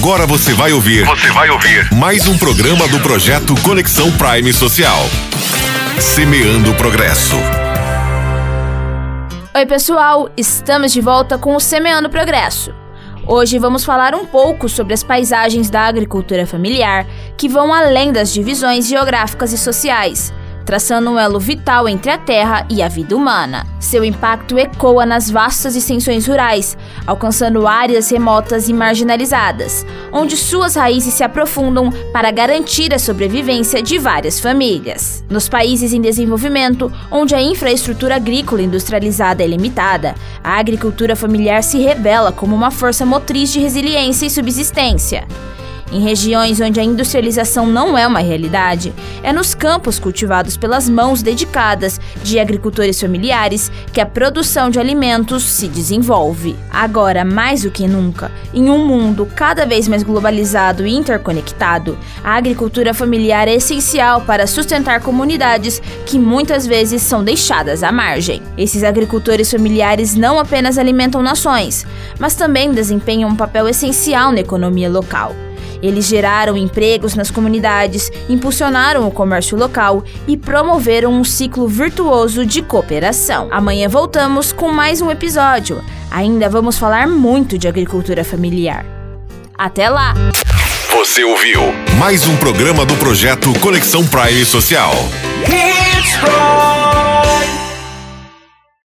Agora você vai ouvir. Você vai ouvir. Mais um programa do projeto Conexão Prime Social. Semeando o Progresso. Oi, pessoal, estamos de volta com o Semeando Progresso. Hoje vamos falar um pouco sobre as paisagens da agricultura familiar que vão além das divisões geográficas e sociais traçando um elo vital entre a terra e a vida humana. Seu impacto ecoa nas vastas extensões rurais, alcançando áreas remotas e marginalizadas, onde suas raízes se aprofundam para garantir a sobrevivência de várias famílias. Nos países em desenvolvimento, onde a infraestrutura agrícola industrializada é limitada, a agricultura familiar se revela como uma força motriz de resiliência e subsistência. Em regiões onde a industrialização não é uma realidade, é nos campos cultivados pelas mãos dedicadas de agricultores familiares que a produção de alimentos se desenvolve. Agora, mais do que nunca, em um mundo cada vez mais globalizado e interconectado, a agricultura familiar é essencial para sustentar comunidades que muitas vezes são deixadas à margem. Esses agricultores familiares não apenas alimentam nações, mas também desempenham um papel essencial na economia local. Eles geraram empregos nas comunidades, impulsionaram o comércio local e promoveram um ciclo virtuoso de cooperação. Amanhã voltamos com mais um episódio. Ainda vamos falar muito de agricultura familiar. Até lá! Você ouviu mais um programa do projeto Conexão Prime Social.